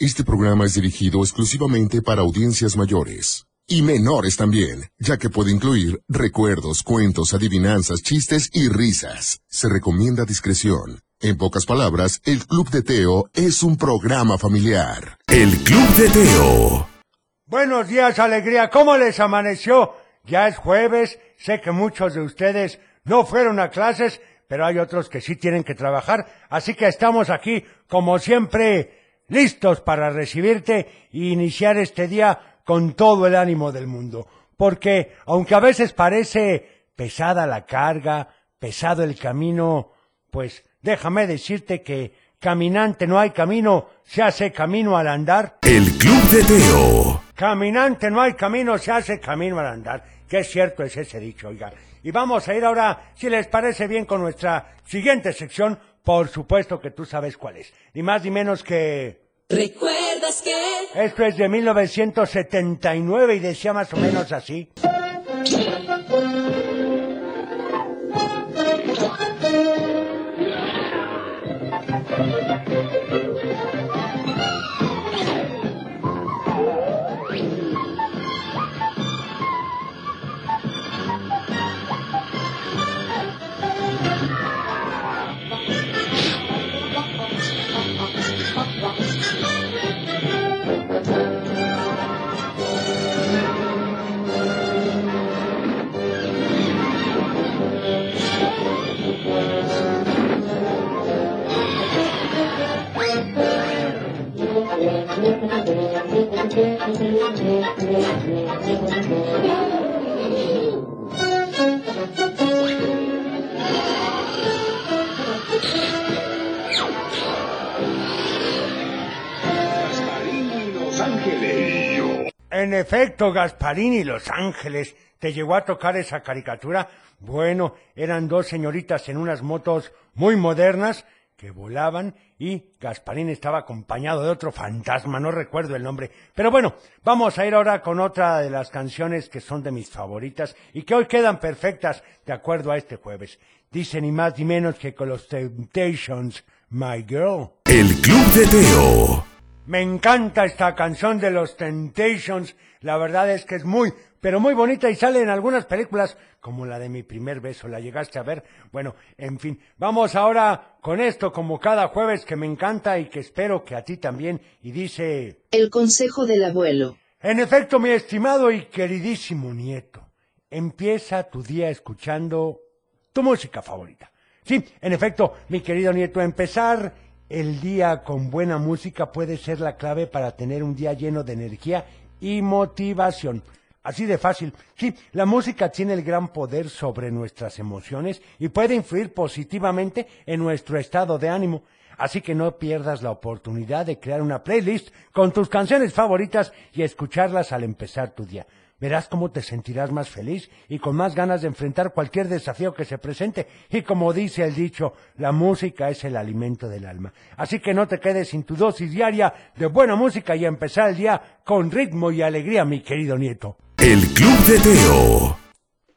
Este programa es dirigido exclusivamente para audiencias mayores. Y menores también, ya que puede incluir recuerdos, cuentos, adivinanzas, chistes y risas. Se recomienda discreción. En pocas palabras, el Club de Teo es un programa familiar. El Club de Teo. Buenos días, alegría. ¿Cómo les amaneció? Ya es jueves. Sé que muchos de ustedes no fueron a clases, pero hay otros que sí tienen que trabajar. Así que estamos aquí, como siempre, listos para recibirte e iniciar este día con todo el ánimo del mundo. Porque, aunque a veces parece pesada la carga, pesado el camino, pues déjame decirte que caminante no hay camino, se hace camino al andar. El Club de Teo. Caminante no hay camino, se hace camino al andar. Qué cierto es ese dicho, oiga. Y vamos a ir ahora, si les parece bien, con nuestra siguiente sección. Por supuesto que tú sabes cuál es. Ni más ni menos que... ¿Recuerdas que? Esto es de 1979 y decía más o menos así. En efecto, Gasparín y Los Ángeles. ¿Te llegó a tocar esa caricatura? Bueno, eran dos señoritas en unas motos muy modernas que volaban y Gasparín estaba acompañado de otro fantasma, no recuerdo el nombre. Pero bueno, vamos a ir ahora con otra de las canciones que son de mis favoritas y que hoy quedan perfectas de acuerdo a este jueves. Dice ni más ni menos que con los Temptations, My Girl. El Club de Teo. Me encanta esta canción de los Temptations. La verdad es que es muy, pero muy bonita y sale en algunas películas como la de mi primer beso. ¿La llegaste a ver? Bueno, en fin, vamos ahora con esto como cada jueves que me encanta y que espero que a ti también. Y dice, El consejo del abuelo. en efecto, mi estimado y queridísimo nieto, empieza tu día escuchando tu música favorita. Sí, en efecto, mi querido nieto, empezar el día con buena música puede ser la clave para tener un día lleno de energía y motivación. Así de fácil. Sí, la música tiene el gran poder sobre nuestras emociones y puede influir positivamente en nuestro estado de ánimo. Así que no pierdas la oportunidad de crear una playlist con tus canciones favoritas y escucharlas al empezar tu día. Verás cómo te sentirás más feliz y con más ganas de enfrentar cualquier desafío que se presente. Y como dice el dicho, la música es el alimento del alma. Así que no te quedes sin tu dosis diaria de buena música y empezar el día con ritmo y alegría, mi querido nieto. El Club de Teo.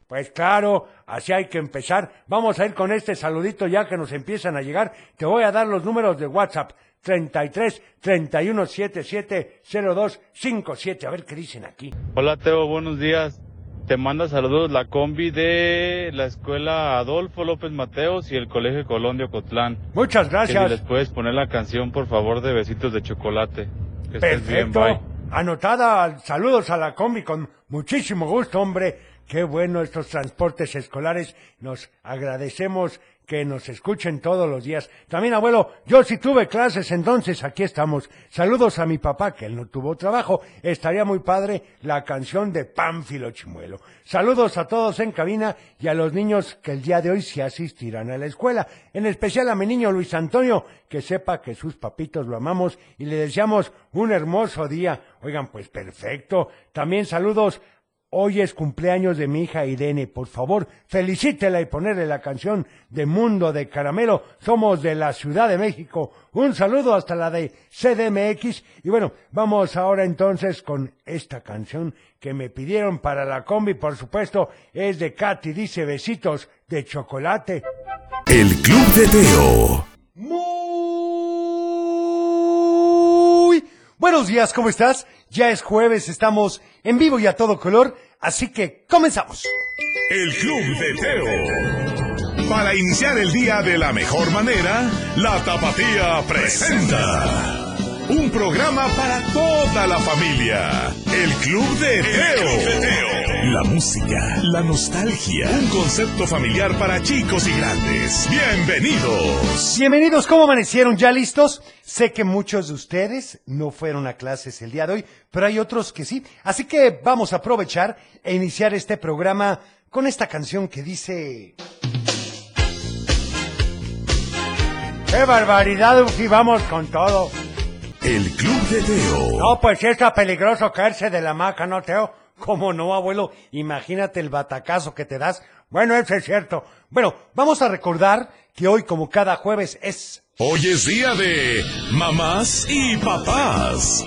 Pues claro, así hay que empezar. Vamos a ir con este saludito ya que nos empiezan a llegar. Te voy a dar los números de WhatsApp. 33 31 77 02 57. A ver qué dicen aquí. Hola Teo, buenos días. Te manda saludos la combi de la escuela Adolfo López Mateos y el Colegio Colón de Ocotlán. Muchas Que si gracias. les puedes poner la canción, por favor, de Besitos de Chocolate. Que estés bien, Perfecto. bye. Anotada. Saludos a la combi con muchísimo gusto, hombre. Qué bueno estos transportes escolares. Nos agradecemos que nos escuchen todos los días. También, abuelo, yo sí tuve clases, entonces aquí estamos. Saludos a mi papá, que él no tuvo trabajo. Estaría muy padre la canción de Pánfilo Chimuelo. Saludos a todos en cabina y a los niños que el día de hoy se asistirán a la escuela. En especial a mi niño Luis Antonio, que sepa que sus papitos lo amamos y le deseamos un hermoso día. Oigan, pues perfecto. También saludos Hoy es cumpleaños de mi hija Irene. Por favor, felicítela y ponerle la canción de Mundo de Caramelo. Somos de la Ciudad de México. Un saludo hasta la de CDMX. Y bueno, vamos ahora entonces con esta canción que me pidieron para la combi. Por supuesto, es de Katy. Dice besitos de chocolate. El Club de Teo. Muy Buenos días, ¿cómo estás? Ya es jueves, estamos en vivo y a todo color, así que comenzamos. El Club de Teo. Para iniciar el día de la mejor manera, la Tapatía presenta. Programa para toda la familia. El Club de Teo. La música, la nostalgia. Un concepto familiar para chicos y grandes. Bienvenidos. Bienvenidos, ¿cómo amanecieron? ¿Ya listos? Sé que muchos de ustedes no fueron a clases el día de hoy, pero hay otros que sí. Así que vamos a aprovechar e iniciar este programa con esta canción que dice... ¡Qué barbaridad, Uji! Vamos con todo. El Club de Teo. No, pues sí está peligroso caerse de la maca, ¿no, Teo? ¿Cómo no, abuelo? Imagínate el batacazo que te das. Bueno, eso es cierto. Bueno, vamos a recordar que hoy, como cada jueves, es... Hoy es día de mamás y papás.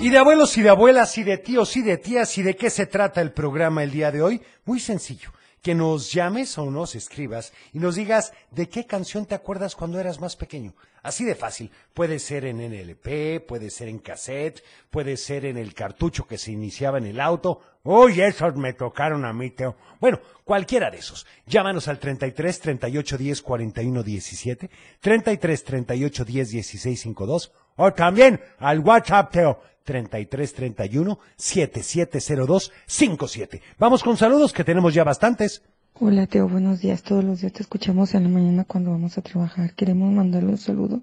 Y de abuelos y de abuelas y de tíos y de tías y de qué se trata el programa el día de hoy. Muy sencillo. Que nos llames o nos escribas y nos digas de qué canción te acuerdas cuando eras más pequeño. Así de fácil. Puede ser en NLP, puede ser en cassette, puede ser en el cartucho que se iniciaba en el auto. Uy, esos me tocaron a mí, Teo. Bueno, cualquiera de esos. Llámanos al 33 38 10 41 17, 33 38 10 16 52 o también al WhatsApp, Teo. 33 31 7702 57. Vamos con saludos que tenemos ya bastantes. Hola Teo, buenos días. Todos los días te escuchamos en la mañana cuando vamos a trabajar. Queremos mandarle un saludo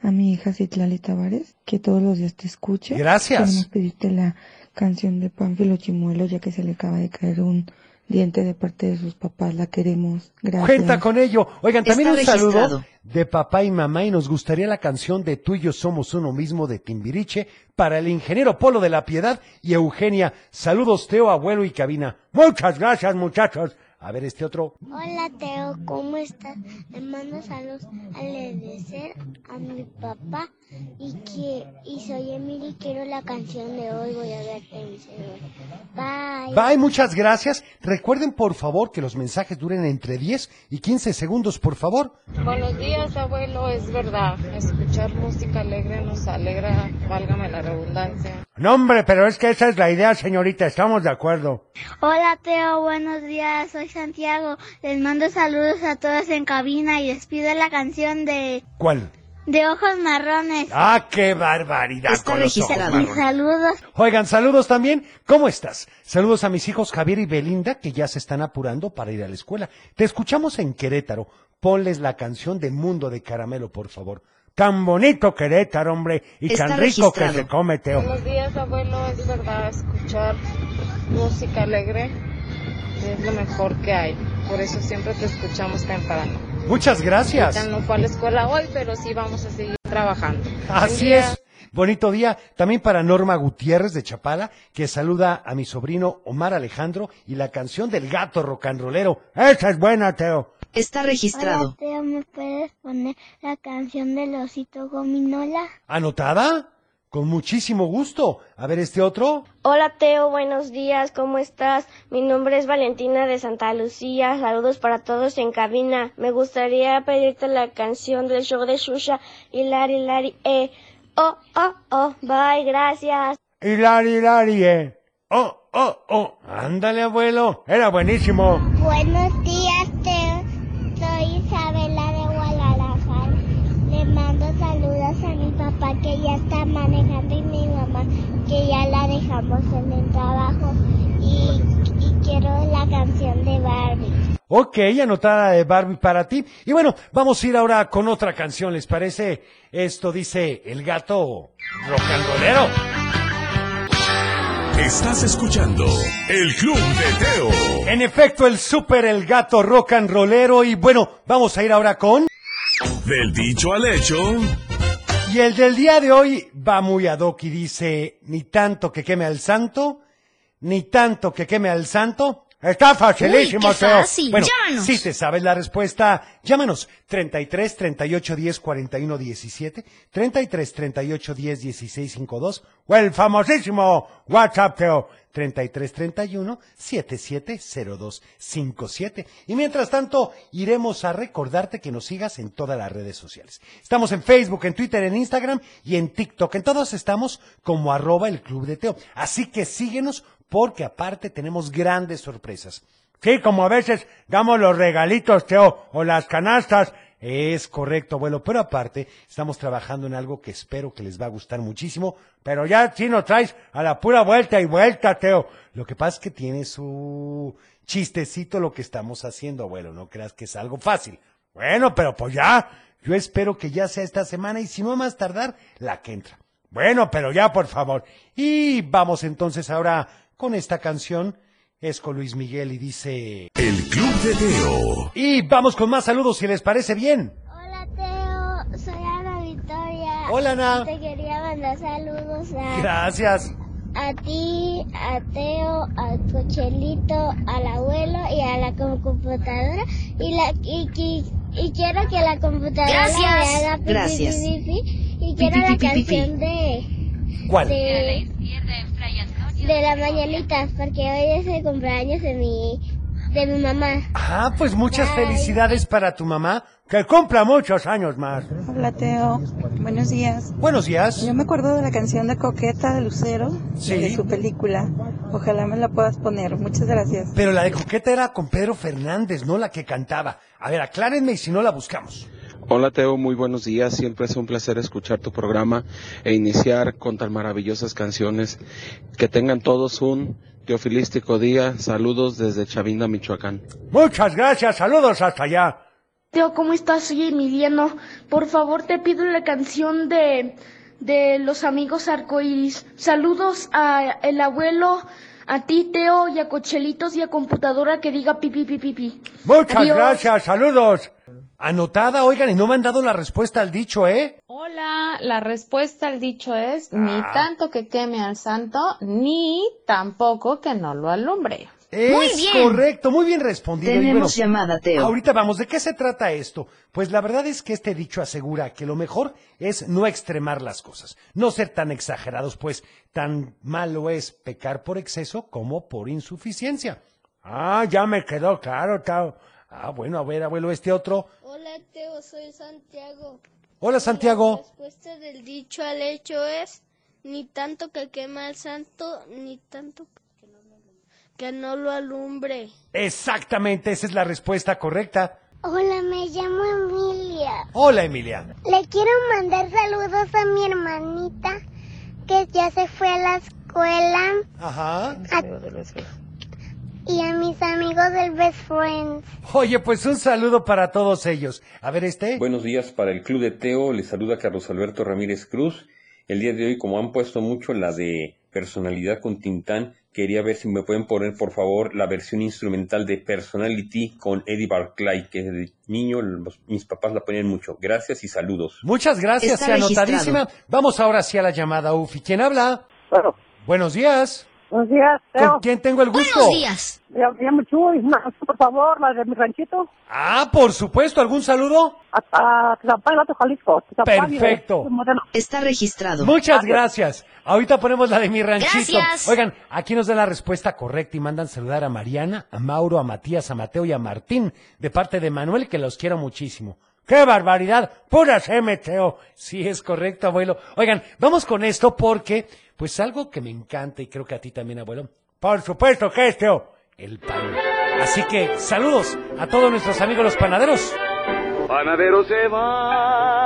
a mi hija Citlali Tavares, que todos los días te escucha. Gracias. Queremos pedirte la canción de Pánfilo Chimuelo, ya que se le acaba de caer un diente de parte de sus papás. La queremos. Gracias. Cuenta con ello. Oigan, también Está un saludo de papá y mamá y nos gustaría la canción de Tú y yo somos uno mismo de Timbiriche para el ingeniero Polo de la Piedad y Eugenia. Saludos Teo, abuelo y cabina. Muchas gracias muchachos. A ver este otro. Hola Teo, ¿cómo estás? Le mando saludos al agradecer a mi papá y que y soy Emily y quiero la canción de hoy voy a verte mi celular. Bye. Bye, muchas gracias. Recuerden por favor que los mensajes duren entre 10 y 15 segundos, por favor. Buenos días, abuelo. Es verdad, escuchar música alegre nos alegra, válgame la redundancia. No hombre, pero es que esa es la idea, señorita. Estamos de acuerdo. Hola Teo, buenos días, soy Santiago. Les mando saludos a todos en cabina y les pido la canción de ¿Cuál? De ojos marrones. Ah, qué barbaridad. Está con los ojos marrones. saludos Oigan, saludos también. ¿Cómo estás? Saludos a mis hijos Javier y Belinda, que ya se están apurando para ir a la escuela. Te escuchamos en Querétaro. Ponles la canción de Mundo de Caramelo, por favor. Tan bonito Querétaro, hombre, y Está tan rico que se come, Teo. Buenos días, abuelo. Es verdad, escuchar música alegre es lo mejor que hay. Por eso siempre te escuchamos temprano. Muchas gracias. No fue a la escuela hoy, pero sí vamos a seguir trabajando. Así es. Bonito día también para Norma Gutiérrez de Chapala, que saluda a mi sobrino Omar Alejandro y la canción del gato rocanrolero. Esa es buena, Teo. Está Hola registrado. Teo, ¿me puedes poner la canción del osito gominola? ¿Anotada? Con muchísimo gusto. A ver este otro. Hola Teo, buenos días, ¿cómo estás? Mi nombre es Valentina de Santa Lucía, saludos para todos en cabina. Me gustaría pedirte la canción del show de Shusha, Hilari, Hilari, eh. Oh, oh, oh, bye, gracias. Hilari, Hilari, eh. Oh, oh, oh. Ándale, abuelo. Era buenísimo. Buenos días Teo, soy Isabela de Guadalajara. Le mando saludos a mi papá que ya está manejando y mi mamá que ya la dejamos en el trabajo. Y, y quiero la canción de Barbie. Ok, anotada de Barbie para ti. Y bueno, vamos a ir ahora con otra canción, ¿les parece? Esto dice El gato rocanrolero. Estás escuchando El Club de Teo. En efecto, el super El gato rocanrolero. Y bueno, vamos a ir ahora con... Del dicho al hecho. Y el del día de hoy va muy ad hoc y dice, ni tanto que queme al santo, ni tanto que queme al santo. Está facilísimo, Uy, qué Teo. fácil. Bueno, Llámanos. si te sabes la respuesta, llámanos 33 38 10 41 17, 33 38 10 16 52 o el famosísimo WhatsApp, Teo, 33 31 77 02 57. Y mientras tanto, iremos a recordarte que nos sigas en todas las redes sociales. Estamos en Facebook, en Twitter, en Instagram y en TikTok. En todos estamos como arroba el Club de Teo. Así que síguenos porque aparte tenemos grandes sorpresas. Sí, como a veces damos los regalitos, Teo, o las canastas. Es correcto, abuelo, pero aparte estamos trabajando en algo que espero que les va a gustar muchísimo, pero ya sí nos traes a la pura vuelta y vuelta, Teo. Lo que pasa es que tiene su chistecito lo que estamos haciendo, abuelo, no creas que es algo fácil. Bueno, pero pues ya, yo espero que ya sea esta semana y si no más tardar, la que entra. Bueno, pero ya, por favor. Y vamos entonces ahora con esta canción. Es con Luis Miguel y dice... El Club de Teo. Y vamos con más saludos si les parece bien. Hola Teo, soy Ana Victoria. Hola, Ana. Te quería mandar saludos a, Gracias. a ti, a Teo, a Cochelito, al abuelo y a la com- computadora. Y, la, y, y- y quiero que la computadora Gracias. me haga pi, pi, Gracias. pi, pi, pi. Y quiero la canción de, ¿Cuál? de, de la mañanita, porque hoy es el cumpleaños de mi, de mi mamá. Ah, pues muchas Bye. felicidades para tu mamá. Que cumpla muchos años más. Hola Teo, buenos días. Buenos días. Yo me acuerdo de la canción de Coqueta de Lucero, Sí. de su película. Ojalá me la puedas poner. Muchas gracias. Pero la de Coqueta era con Pedro Fernández, no la que cantaba. A ver, aclárenme y si no la buscamos. Hola Teo, muy buenos días. Siempre es un placer escuchar tu programa e iniciar con tan maravillosas canciones. Que tengan todos un teofilístico día. Saludos desde Chavinda, Michoacán. Muchas gracias, saludos hasta allá. Teo, ¿cómo estás? Soy Emiliano. Por favor, te pido la canción de, de los amigos arcoíris. Saludos a el abuelo, a ti, Teo, y a Cochelitos y a computadora que diga pipi, pipi, pipi. Muchas Adiós. gracias, saludos. Anotada, oigan, y no me han dado la respuesta al dicho, ¿eh? Hola, la respuesta al dicho es ni Ah. tanto que queme al santo, ni tampoco que no lo alumbre. Es bien. correcto, muy bien respondido. Y Tenemos bueno, llamada, Teo. Ahorita vamos, ¿de qué se trata esto? Pues la verdad es que este dicho asegura que lo mejor es no extremar las cosas, no ser tan exagerados, pues tan malo es pecar por exceso como por insuficiencia. Ah, ya me quedó claro, Tao. Ah, bueno, a ver, abuelo, este otro. Hola Teo, soy Santiago. Hola, Santiago. La respuesta del dicho al hecho es ni tanto que quema al santo, ni tanto que no lo alumbre. Exactamente, esa es la respuesta correcta. Hola, me llamo Emilia. Hola, Emilia. Le quiero mandar saludos a mi hermanita que ya se fue a la escuela Ajá. Y a mis amigos del Best Friends. Oye, pues un saludo para todos ellos. A ver, este. Buenos días para el Club de Teo, les saluda Carlos Alberto Ramírez Cruz. El día de hoy, como han puesto mucho la de personalidad con Tintán, quería ver si me pueden poner, por favor, la versión instrumental de Personality con Eddie Barclay, que de niño los- mis papás la ponían mucho. Gracias y saludos. Muchas gracias, Está sea anotadísima. Vamos ahora sí a la llamada UFI. ¿Quién habla? Buenos días. Buenos días, ¿Con Teo. quién tengo el gusto? Buenos días. Me llamo Chuy. Por favor, la de mi ranchito. Ah, por supuesto, ¿algún saludo? A Tlapán, Gato, Jalisco. Perfecto. Modelo. Está registrado. Muchas gracias. Ahorita ponemos la de mi ranchito. Gracias. Oigan, aquí nos dan la respuesta correcta y mandan saludar a Mariana, a Mauro, a Matías, a Mateo y a Martín, de parte de Manuel, que los quiero muchísimo. ¡Qué barbaridad! ¡Puras MTO! Sí, es correcto, abuelo. Oigan, vamos con esto porque, pues algo que me encanta y creo que a ti también, abuelo. Por supuesto que es, Teo. El pan. Así que, saludos a todos nuestros amigos los panaderos. Panadero se va.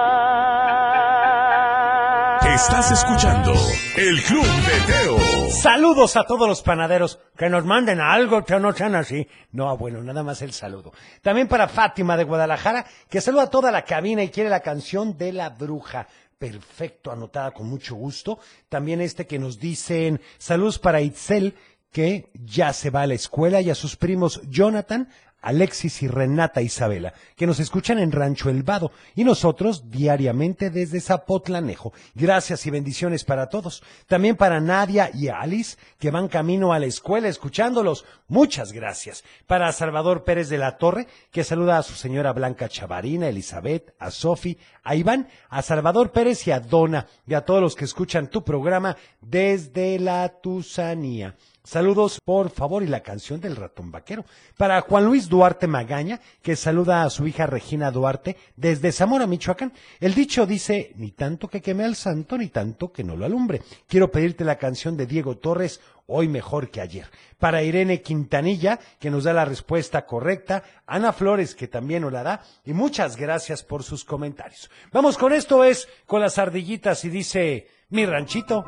Estás escuchando El Club de Teo. Saludos a todos los panaderos. Que nos manden algo, que no sean así. No, bueno, nada más el saludo. También para Fátima de Guadalajara, que saluda a toda la cabina y quiere la canción de la bruja. Perfecto, anotada con mucho gusto. También este que nos dicen saludos para Itzel, que ya se va a la escuela, y a sus primos Jonathan, Alexis y Renata Isabela, que nos escuchan en Rancho El Vado y nosotros diariamente desde Zapotlanejo. Gracias y bendiciones para todos. También para Nadia y Alice, que van camino a la escuela escuchándolos. Muchas gracias. Para Salvador Pérez de la Torre, que saluda a su señora Blanca Chavarina, Elizabeth, a Sofi, a Iván, a Salvador Pérez y a Dona, y a todos los que escuchan tu programa desde la Tusanía. Saludos, por favor, y la canción del ratón vaquero. Para Juan Luis Duarte Magaña, que saluda a su hija Regina Duarte desde Zamora, Michoacán. El dicho dice, ni tanto que queme al santo, ni tanto que no lo alumbre. Quiero pedirte la canción de Diego Torres, hoy mejor que ayer. Para Irene Quintanilla, que nos da la respuesta correcta. Ana Flores, que también nos la da. Y muchas gracias por sus comentarios. Vamos con esto, es con las ardillitas y dice, mi ranchito.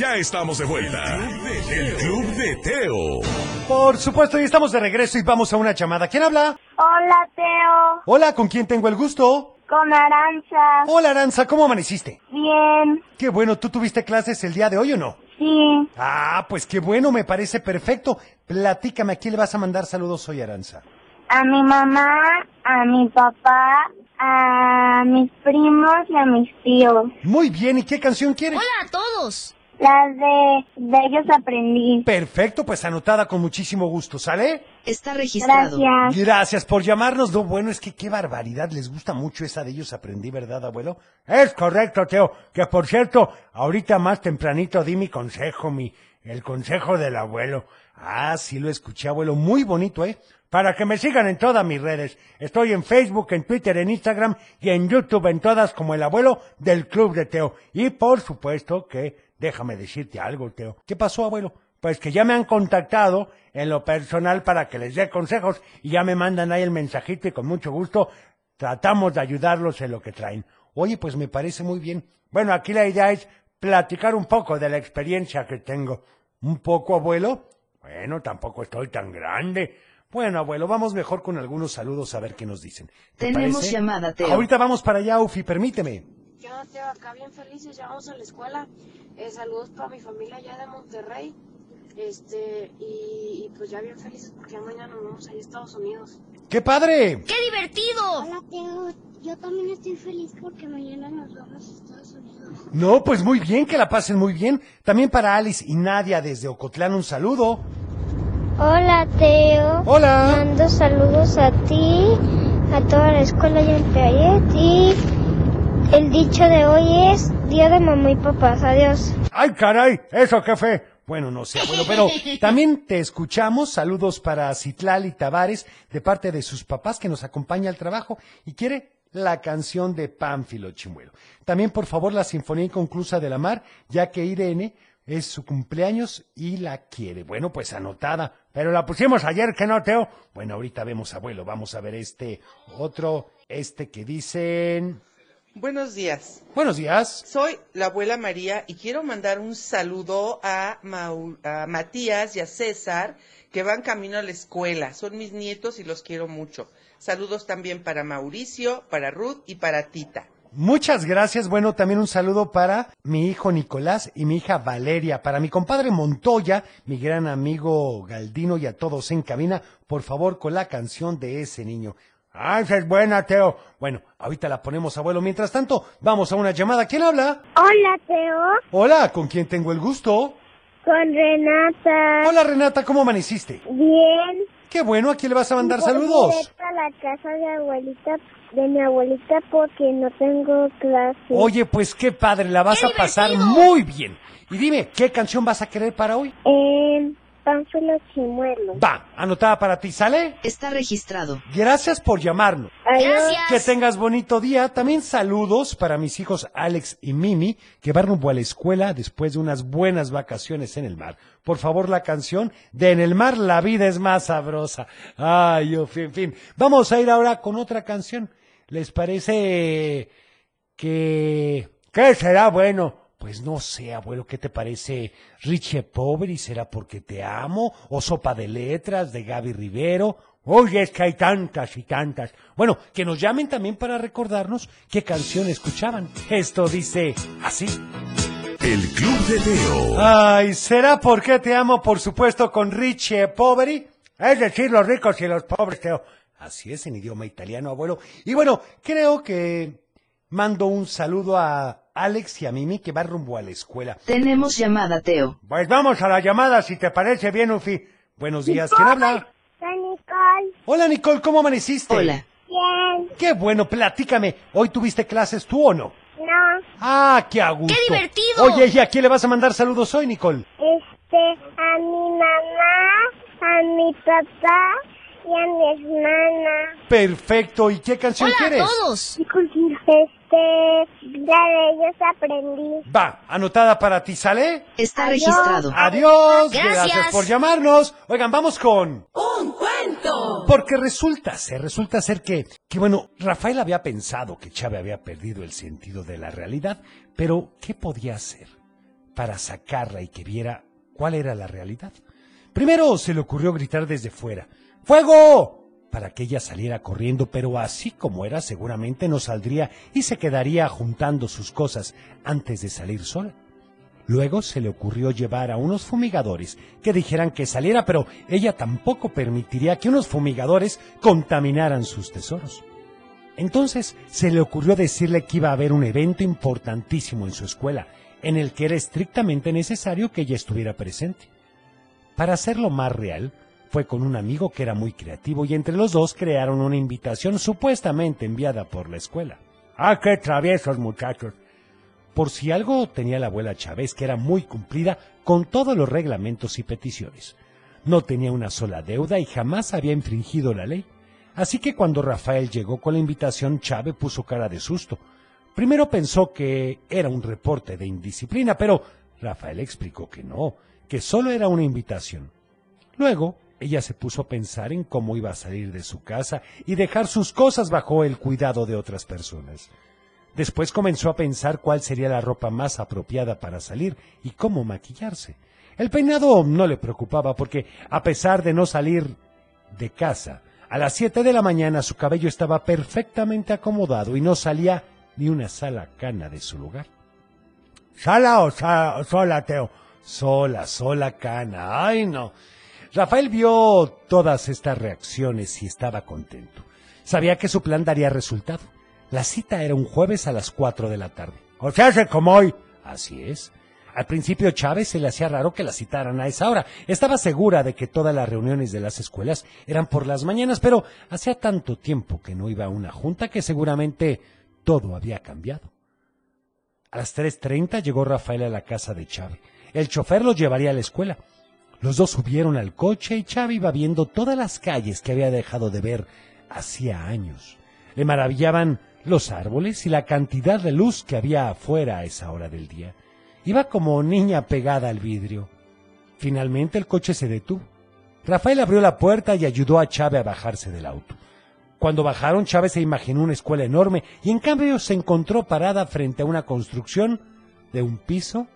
Ya estamos de vuelta. El Club de Teo. Por supuesto, y estamos de regreso y vamos a una llamada. ¿Quién habla? Hola, Teo. Hola, ¿con quién tengo el gusto? Con Aranza. Hola, Aranza, ¿cómo amaneciste? Bien. Qué bueno, ¿tú tuviste clases el día de hoy o no? Sí. Ah, pues qué bueno, me parece perfecto. Platícame, ¿a quién le vas a mandar saludos hoy, Aranza? A mi mamá, a mi papá, a mis primos y a mis tíos. Muy bien, ¿y qué canción quieres? Hola a todos. Las de, de ellos aprendí. Perfecto, pues anotada con muchísimo gusto, ¿sale? Está registrado. Gracias. Gracias por llamarnos. No, bueno, es que qué barbaridad. Les gusta mucho esa de ellos aprendí, ¿verdad, abuelo? Es correcto, Teo. Que por cierto, ahorita más tempranito di mi consejo, mi, el consejo del abuelo. Ah, sí lo escuché, abuelo. Muy bonito, ¿eh? Para que me sigan en todas mis redes. Estoy en Facebook, en Twitter, en Instagram y en YouTube, en todas como el abuelo del Club de Teo. Y por supuesto que Déjame decirte algo, Teo. ¿Qué pasó, abuelo? Pues que ya me han contactado en lo personal para que les dé consejos y ya me mandan ahí el mensajito y con mucho gusto tratamos de ayudarlos en lo que traen. Oye, pues me parece muy bien. Bueno, aquí la idea es platicar un poco de la experiencia que tengo. ¿Un poco, abuelo? Bueno, tampoco estoy tan grande. Bueno, abuelo, vamos mejor con algunos saludos a ver qué nos dicen. ¿Te Tenemos parece? llamada, Teo. Ahorita vamos para allá, Ufi, permíteme. Yo, Teo, acá bien felices, ya vamos a la escuela. Eh, saludos para mi familia allá de Monterrey. Este, y, y, pues ya bien felices porque ya mañana nos vamos allá a Estados Unidos. ¡Qué padre! ¡Qué divertido! Hola, Teo. Yo también estoy feliz porque mañana nos vamos a Estados Unidos. No, pues muy bien, que la pasen muy bien. También para Alice y Nadia desde Ocotlán un saludo. Hola, Teo. Hola. Mando saludos a ti, a toda la escuela y al Piaget. Y el dicho de hoy es Día de mamá y papás. Adiós. ¡Ay, caray! ¿Eso fue? Bueno, no sé, abuelo, pero también te escuchamos. Saludos para Citlali Tavares de parte de sus papás que nos acompaña al trabajo y quiere la canción de Pánfilo Chimuelo. También, por favor, la Sinfonía Inconclusa de la Mar, ya que Irene es su cumpleaños y la quiere. Bueno, pues anotada. Pero la pusimos ayer, que no? Bueno, ahorita vemos, abuelo. Vamos a ver este otro, este que dicen... Buenos días. Buenos días. Soy la abuela María y quiero mandar un saludo a, Mau- a Matías y a César que van camino a la escuela. Son mis nietos y los quiero mucho. Saludos también para Mauricio, para Ruth y para Tita. Muchas gracias. Bueno, también un saludo para mi hijo Nicolás y mi hija Valeria, para mi compadre Montoya, mi gran amigo Galdino y a todos en cabina, por favor, con la canción de ese niño. Ah, esa es buena, Teo. Bueno, ahorita la ponemos, abuelo. Mientras tanto, vamos a una llamada. ¿Quién habla? Hola, Teo. Hola, ¿con quién tengo el gusto? Con Renata. Hola, Renata, ¿cómo amaneciste? Bien. Qué bueno, ¿a quién le vas a mandar Voy saludos? directo a la casa de abuelita, de mi abuelita porque no tengo clase. Oye, pues qué padre, la vas a pasar muy bien. Y dime, ¿qué canción vas a querer para hoy? En Pánfilo Chimuelo. Va, anotada para ti, ¿sale? Está registrado. Gracias por llamarnos. Adiós. Que tengas bonito día. También saludos para mis hijos Alex y Mimi, que van rumbo a la escuela después de unas buenas vacaciones en el mar. Por favor, la canción de En el mar la vida es más sabrosa. Ay, en fin, fin. Vamos a ir ahora con otra canción. ¿Les parece que... ¿Qué será bueno? Pues no sé, abuelo, ¿qué te parece Richie Pobre y será porque te amo? ¿O Sopa de Letras de Gaby Rivero? Oye, es que hay tantas y tantas. Bueno, que nos llamen también para recordarnos qué canción escuchaban. Esto dice así. El Club de Teo. Ay, ¿será porque te amo? Por supuesto, con Richie Poveri. Es decir, los ricos y los pobres, Teo. Así es en idioma italiano, abuelo. Y bueno, creo que mando un saludo a Alex y a Mimi que va rumbo a la escuela. Tenemos llamada, Teo. Pues vamos a la llamada, si te parece bien, Ufi. Buenos días, ¿quién habla? Soy Nicole. Hola, Nicole, ¿cómo amaneciste? Hola. Bien. Qué bueno, platícame. ¿Hoy tuviste clases tú o no? No. Ah, qué a gusto. ¡Qué divertido! Oye, ¿y a quién le vas a mandar saludos hoy, Nicole? Este, a mi mamá, a mi papá y a mi hermana. Perfecto, ¿y qué canción ¡Hola quieres? a todos! La de ellos aprendí. Va, anotada para ti, ¿sale? Está Adiós. registrado. Adiós, Gracias. por llamarnos. Oigan, vamos con... Un cuento. Porque resulta ser, resulta ser que, que bueno, Rafael había pensado que Chávez había perdido el sentido de la realidad, pero ¿qué podía hacer para sacarla y que viera cuál era la realidad? Primero se le ocurrió gritar desde fuera, ¡Fuego! Para que ella saliera corriendo, pero así como era seguramente no saldría y se quedaría juntando sus cosas antes de salir sola. Luego se le ocurrió llevar a unos fumigadores que dijeran que saliera, pero ella tampoco permitiría que unos fumigadores contaminaran sus tesoros. Entonces se le ocurrió decirle que iba a haber un evento importantísimo en su escuela, en el que era estrictamente necesario que ella estuviera presente. Para hacerlo más real, fue con un amigo que era muy creativo y entre los dos crearon una invitación supuestamente enviada por la escuela. ¡Ah, qué traviesos muchachos! Por si algo tenía la abuela Chávez, que era muy cumplida con todos los reglamentos y peticiones. No tenía una sola deuda y jamás había infringido la ley. Así que cuando Rafael llegó con la invitación, Chávez puso cara de susto. Primero pensó que era un reporte de indisciplina, pero Rafael explicó que no, que solo era una invitación. Luego, ella se puso a pensar en cómo iba a salir de su casa y dejar sus cosas bajo el cuidado de otras personas. Después comenzó a pensar cuál sería la ropa más apropiada para salir y cómo maquillarse. El peinado no le preocupaba porque, a pesar de no salir de casa, a las siete de la mañana su cabello estaba perfectamente acomodado y no salía ni una sola cana de su lugar. ¿Sala o, sola, Teo? Sola, sola cana. Ay, no. Rafael vio todas estas reacciones y estaba contento. Sabía que su plan daría resultado. La cita era un jueves a las cuatro de la tarde. O como hoy. Así es. Al principio Chávez se le hacía raro que la citaran a esa hora. Estaba segura de que todas las reuniones de las escuelas eran por las mañanas, pero hacía tanto tiempo que no iba a una junta que seguramente todo había cambiado. A las 3.30 llegó Rafael a la casa de Chávez. El chofer los llevaría a la escuela. Los dos subieron al coche y Chávez iba viendo todas las calles que había dejado de ver hacía años. Le maravillaban los árboles y la cantidad de luz que había afuera a esa hora del día. Iba como niña pegada al vidrio. Finalmente el coche se detuvo. Rafael abrió la puerta y ayudó a Chávez a bajarse del auto. Cuando bajaron, Chávez se imaginó una escuela enorme y en cambio se encontró parada frente a una construcción de un piso,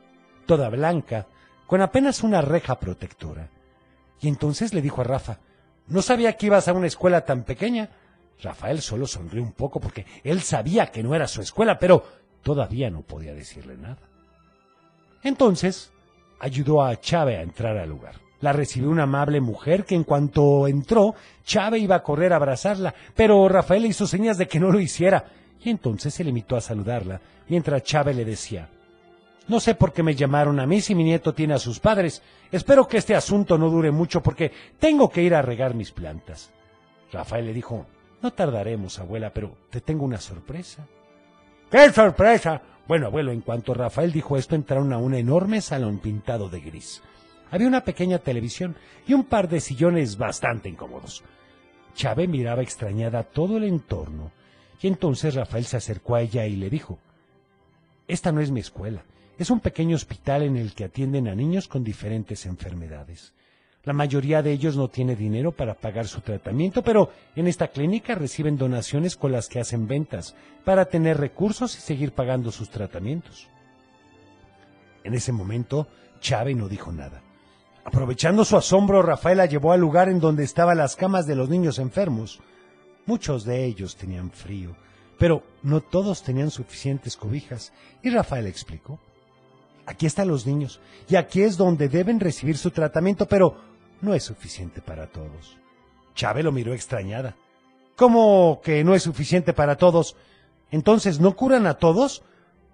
toda blanca, con apenas una reja protectora. Y entonces le dijo a Rafa, no sabía que ibas a una escuela tan pequeña. Rafael solo sonrió un poco porque él sabía que no era su escuela, pero todavía no podía decirle nada. Entonces, ayudó a Chávez a entrar al lugar. La recibió una amable mujer que en cuanto entró, Chávez iba a correr a abrazarla, pero Rafael le hizo señas de que no lo hiciera, y entonces se limitó a saludarla, mientras Chávez le decía, no sé por qué me llamaron a mí si mi nieto tiene a sus padres. Espero que este asunto no dure mucho porque tengo que ir a regar mis plantas. Rafael le dijo, no tardaremos, abuela, pero te tengo una sorpresa. ¡Qué sorpresa! Bueno, abuelo, en cuanto Rafael dijo esto, entraron a un enorme salón pintado de gris. Había una pequeña televisión y un par de sillones bastante incómodos. Chávez miraba extrañada todo el entorno, y entonces Rafael se acercó a ella y le dijo, Esta no es mi escuela, es un pequeño hospital en el que atienden a niños con diferentes enfermedades. La mayoría de ellos no tiene dinero para pagar su tratamiento, pero en esta clínica reciben donaciones con las que hacen ventas para tener recursos y seguir pagando sus tratamientos. En ese momento, Chávez no dijo nada. Aprovechando su asombro, Rafael la llevó al lugar en donde estaban las camas de los niños enfermos. Muchos de ellos tenían frío, pero no todos tenían suficientes cobijas, y Rafael explicó. Aquí están los niños y aquí es donde deben recibir su tratamiento, pero no es suficiente para todos. Chávez lo miró extrañada. ¿Cómo que no es suficiente para todos? Entonces, ¿no curan a todos?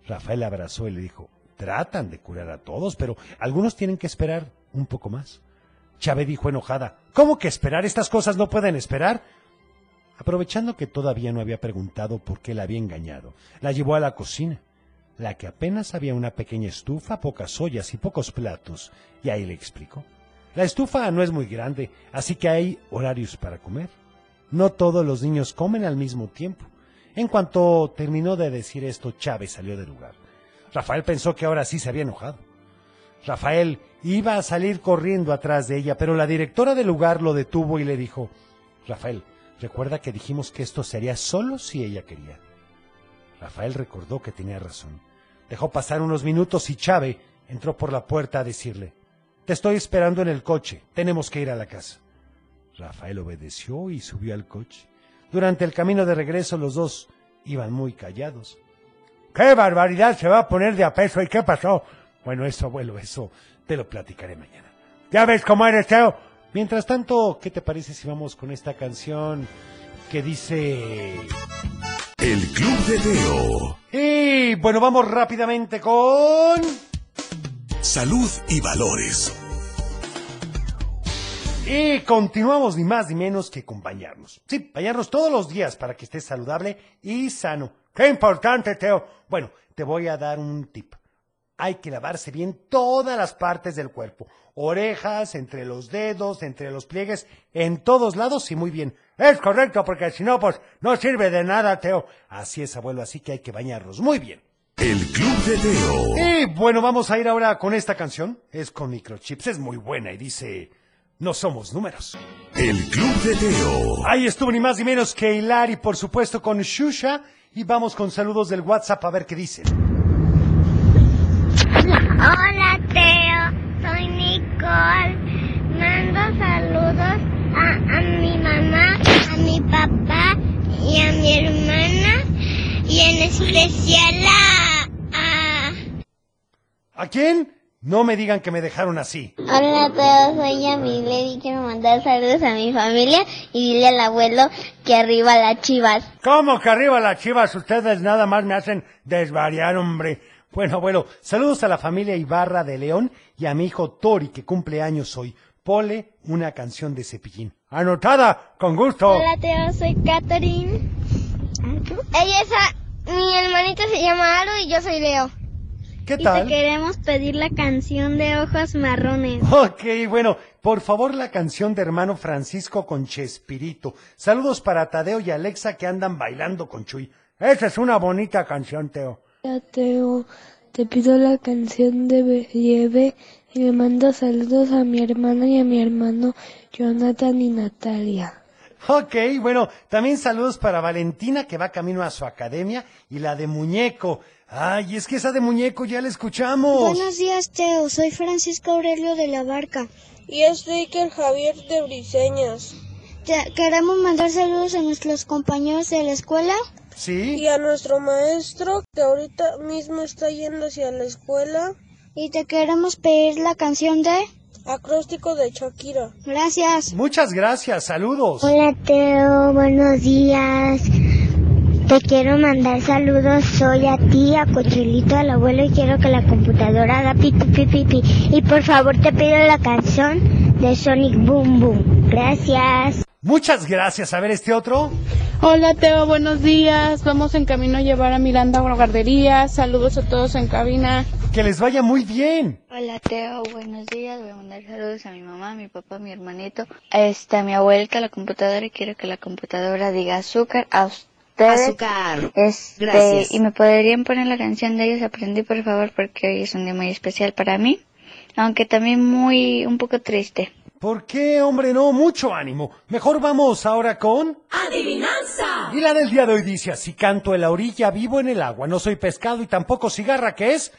Rafael abrazó y le dijo, tratan de curar a todos, pero algunos tienen que esperar un poco más. Chávez dijo enojada, ¿cómo que esperar? ¿Estas cosas no pueden esperar? Aprovechando que todavía no había preguntado por qué la había engañado, la llevó a la cocina, la que apenas había una pequeña estufa, pocas ollas y pocos platos, y ahí le explicó. La estufa no es muy grande, así que hay horarios para comer. No todos los niños comen al mismo tiempo. En cuanto terminó de decir esto, Chávez salió del lugar. Rafael pensó que ahora sí se había enojado. Rafael iba a salir corriendo atrás de ella, pero la directora del lugar lo detuvo y le dijo, Rafael, recuerda que dijimos que esto sería solo si ella quería. Rafael recordó que tenía razón. Dejó pasar unos minutos y Chávez entró por la puerta a decirle, Te estoy esperando en el coche, tenemos que ir a la casa. Rafael obedeció y subió al coche. Durante el camino de regreso los dos iban muy callados. ¡Qué barbaridad se va a poner de a peso! ¿Y qué pasó? Bueno, eso, abuelo, eso te lo platicaré mañana. ¿Ya ves cómo eres, Teo? Mientras tanto, ¿qué te parece si vamos con esta canción que dice... El Club de Teo. Y bueno, vamos rápidamente con... Salud y valores. Y continuamos ni más ni menos que con bañarnos. Sí, bañarnos todos los días para que estés saludable y sano. ¡Qué importante, Teo! Bueno, te voy a dar un tip. Hay que lavarse bien todas las partes del cuerpo. Orejas, entre los dedos, entre los pliegues, en todos lados y muy bien. Es correcto, porque si no, pues no sirve de nada, Teo. Así es, abuelo, así que hay que bañarnos muy bien. El Club de Teo. Y bueno, vamos a ir ahora con esta canción. Es con microchips, es muy buena y dice... No somos números. El Club de Teo. Ahí estuvo ni más ni menos que Hilari, por supuesto, con Shusha. Y vamos con saludos del WhatsApp a ver qué dicen. Hola Teo, soy Nicole. Mando saludos a, a mi mamá, a mi papá y a mi hermana. Y en especial a... ¿A quién? No me digan que me dejaron así. Hola Teo, soy Yamile y quiero mandar saludos a mi familia y dile al abuelo que arriba las chivas. ¿Cómo que arriba las chivas? Ustedes nada más me hacen desvariar, hombre. Bueno, abuelo, saludos a la familia Ibarra de León y a mi hijo Tori, que cumple años hoy. Pole una canción de cepillín. Anotada, con gusto. Hola Teo, soy Catherine. Ella es a... Mi hermanita se llama Aro y yo soy Leo. ¿Qué Y tal? te queremos pedir la canción de ojos marrones. Ok, bueno, por favor la canción de hermano Francisco con Chespirito. Saludos para Tadeo y Alexa que andan bailando con Chuy. Esa es una bonita canción, Teo. Hola, Teo, te pido la canción de Lleve y le mando saludos a mi hermana y a mi hermano Jonathan y Natalia. Ok, bueno, también saludos para Valentina que va camino a su academia y la de Muñeco. Ay, es que esa de Muñeco ya la escuchamos. Buenos días, Teo. Soy Francisco Aurelio de la Barca. Y es Iker Javier de Briseñas. Te- queremos mandar saludos a nuestros compañeros de la escuela. Sí. Y a nuestro maestro que ahorita mismo está yendo hacia la escuela. Y te queremos pedir la canción de... Acróstico de Shakira. Gracias. Muchas gracias, saludos. Hola, Teo. Buenos días. Te quiero mandar saludos. Soy a ti, a Cochelito, al abuelo y quiero que la computadora haga pipi pipi pipi. Y por favor te pido la canción de Sonic Boom Boom. Gracias. Muchas gracias. A ver este otro. Hola Teo, buenos días. Vamos en camino a llevar a Miranda a la guardería. Saludos a todos en cabina. Que les vaya muy bien. Hola Teo, buenos días. Voy a mandar saludos a mi mamá, a mi papá, a mi hermanito, este, a mi abuelita, a la computadora y quiero que la computadora diga azúcar a ustedes. Azúcar. Este, Gracias. Y me podrían poner la canción de ellos, aprendí por favor, porque hoy es un día muy especial para mí, aunque también muy, un poco triste. ¿Por qué, hombre? No, mucho ánimo. Mejor vamos ahora con... Adivinanza. Y la del día de hoy dice así, canto en la orilla, vivo en el agua, no soy pescado y tampoco cigarra, ¿qué es?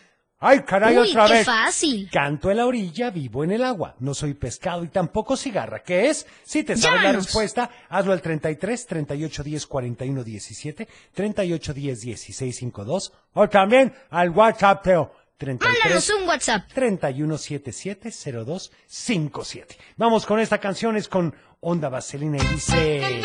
¡Ay, caray, Uy, otra qué vez! fácil. Canto en la orilla, vivo en el agua, no soy pescado y tampoco cigarra, ¿qué es? Si te sabes la Llanos. respuesta, hazlo al 33 38 10 41 17, 38 10 16 52, o también al WhatsApp, Teo. Mándanos un WhatsApp. 31770257. Vamos con esta canción, es con Onda Vaselina y dice...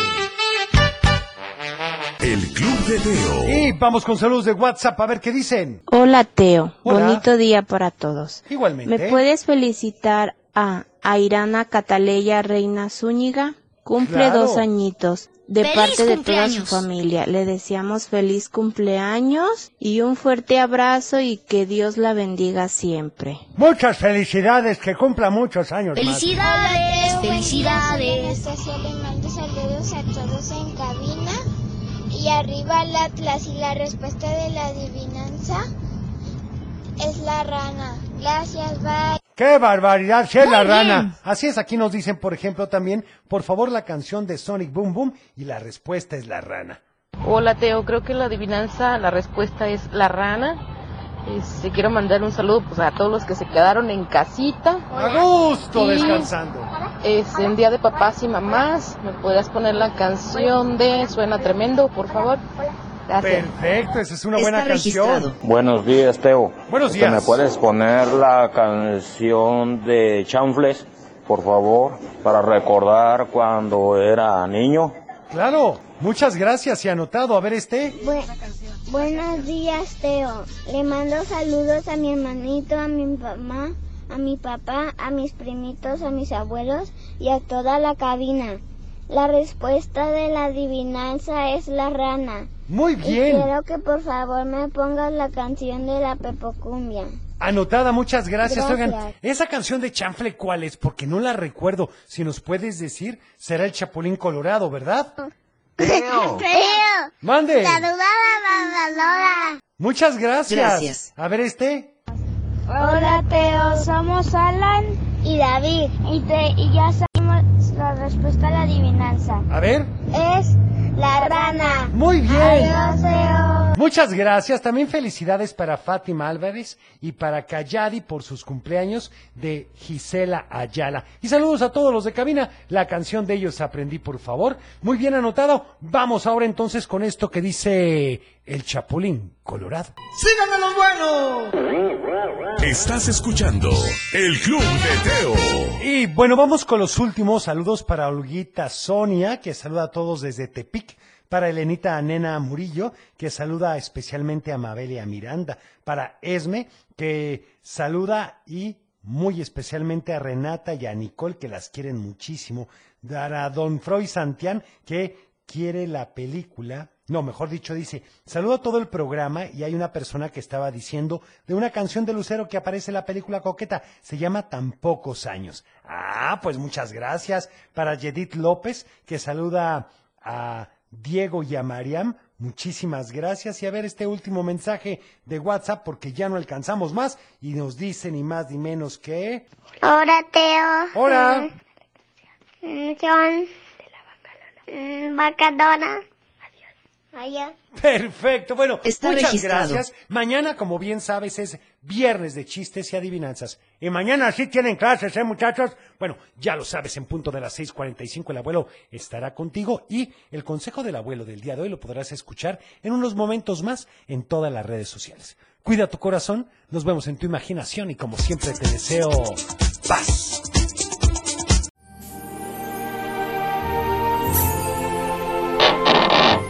El Club de Teo. Y vamos con saludos de WhatsApp a ver qué dicen. Hola Teo, Hola. bonito día para todos. Igualmente. ¿Me puedes felicitar a Airana Cataleya Reina Zúñiga? Cumple Claro. dos añitos. De ¡Feliz parte de toda su familia. Le deseamos feliz cumpleaños y un fuerte abrazo y que Dios la bendiga siempre. Muchas felicidades, que cumpla muchos años más. Felicidades, felicidades. Saludos a todos en cabina. Y arriba el Atlas y la respuesta de la adivinanza es la rana. Gracias, bye. ¡Qué barbaridad! ¡Sí es la rana! Así es, aquí nos dicen, por ejemplo, también, por favor, la canción de Sonic Boom Boom y la respuesta es la rana. Hola Teo, creo que la adivinanza, la respuesta es la rana. Este, quiero mandar un saludo pues, a todos los que se quedaron en casita. A gusto, Y- descansando. Es en día de papás y mamás. ¿Me podrás poner la canción de Suena Tremendo, por favor? Gracias. Perfecto, esa es una buena canción. Buenos días, Teo. Buenos Este, días. ¿Me puedes poner la canción de Chanfles, por favor, para recordar cuando era niño? Claro, muchas gracias y anotado. A ver este. Bu- buenos días, Teo. Le mando saludos a mi hermanito, a mi mamá, a mi papá, a mis primitos, a mis abuelos y a toda la cabina. La respuesta de la adivinanza es la rana. Muy Y bien. quiero que por favor me pongas la canción de la Pepocumbia. Anotada, muchas gracias. Gracias. Oigan, esa canción de Chanfle, ¿cuál es? Porque no la recuerdo. Si nos puedes decir, será el Chapulín Colorado, ¿verdad? Teo. Mande. Saluda a la Lola. Muchas gracias. Gracias. A ver este. Hola Teo, somos Alan y David y, te, y ya sabemos la respuesta a la adivinanza. A ver. Es la rana. Muy bien. Adiós, Teo. Muchas gracias. También felicidades para Fátima Álvarez y para Cayadi por sus cumpleaños de Gisela Ayala. Y saludos a todos los de cabina. La canción de ellos aprendí, por favor. Muy bien anotado. Vamos ahora entonces con esto que dice el Chapulín Colorado. ¡Síganme los buenos! Estás escuchando El Club de Teo. Y bueno, vamos con los últimos saludos para Olguita Sonia, que saluda a todos desde Tepic. Para Elenita Nena Murillo, que saluda especialmente a Mabel y a Miranda. Para Esme, que saluda y muy especialmente a Renata y a Nicole, que las quieren muchísimo. Para Don Freud Santián, que quiere la película. No, mejor dicho, dice, saludo a todo el programa y hay una persona que estaba diciendo de una canción de Lucero que aparece en la película Coqueta. Se llama Tan pocos años. Ah, pues muchas gracias. Para Yedith López, que saluda a Diego y a Mariam. Muchísimas gracias. Y a ver este último mensaje de WhatsApp porque ya no alcanzamos más y nos dice ni más ni menos que... Hola Teo. Hola. Mm, John. De la Lola. Adiós. Perfecto, bueno, Está muchas registrado. gracias. Mañana, como bien sabes, es viernes de chistes y adivinanzas. Y mañana sí tienen clases, ¿eh, muchachos? Bueno, ya lo sabes, en punto de las 6.45 el abuelo estará contigo y el consejo del abuelo del día de hoy lo podrás escuchar en unos momentos más en todas las redes sociales. Cuida tu corazón, nos vemos en tu imaginación y como siempre te deseo paz.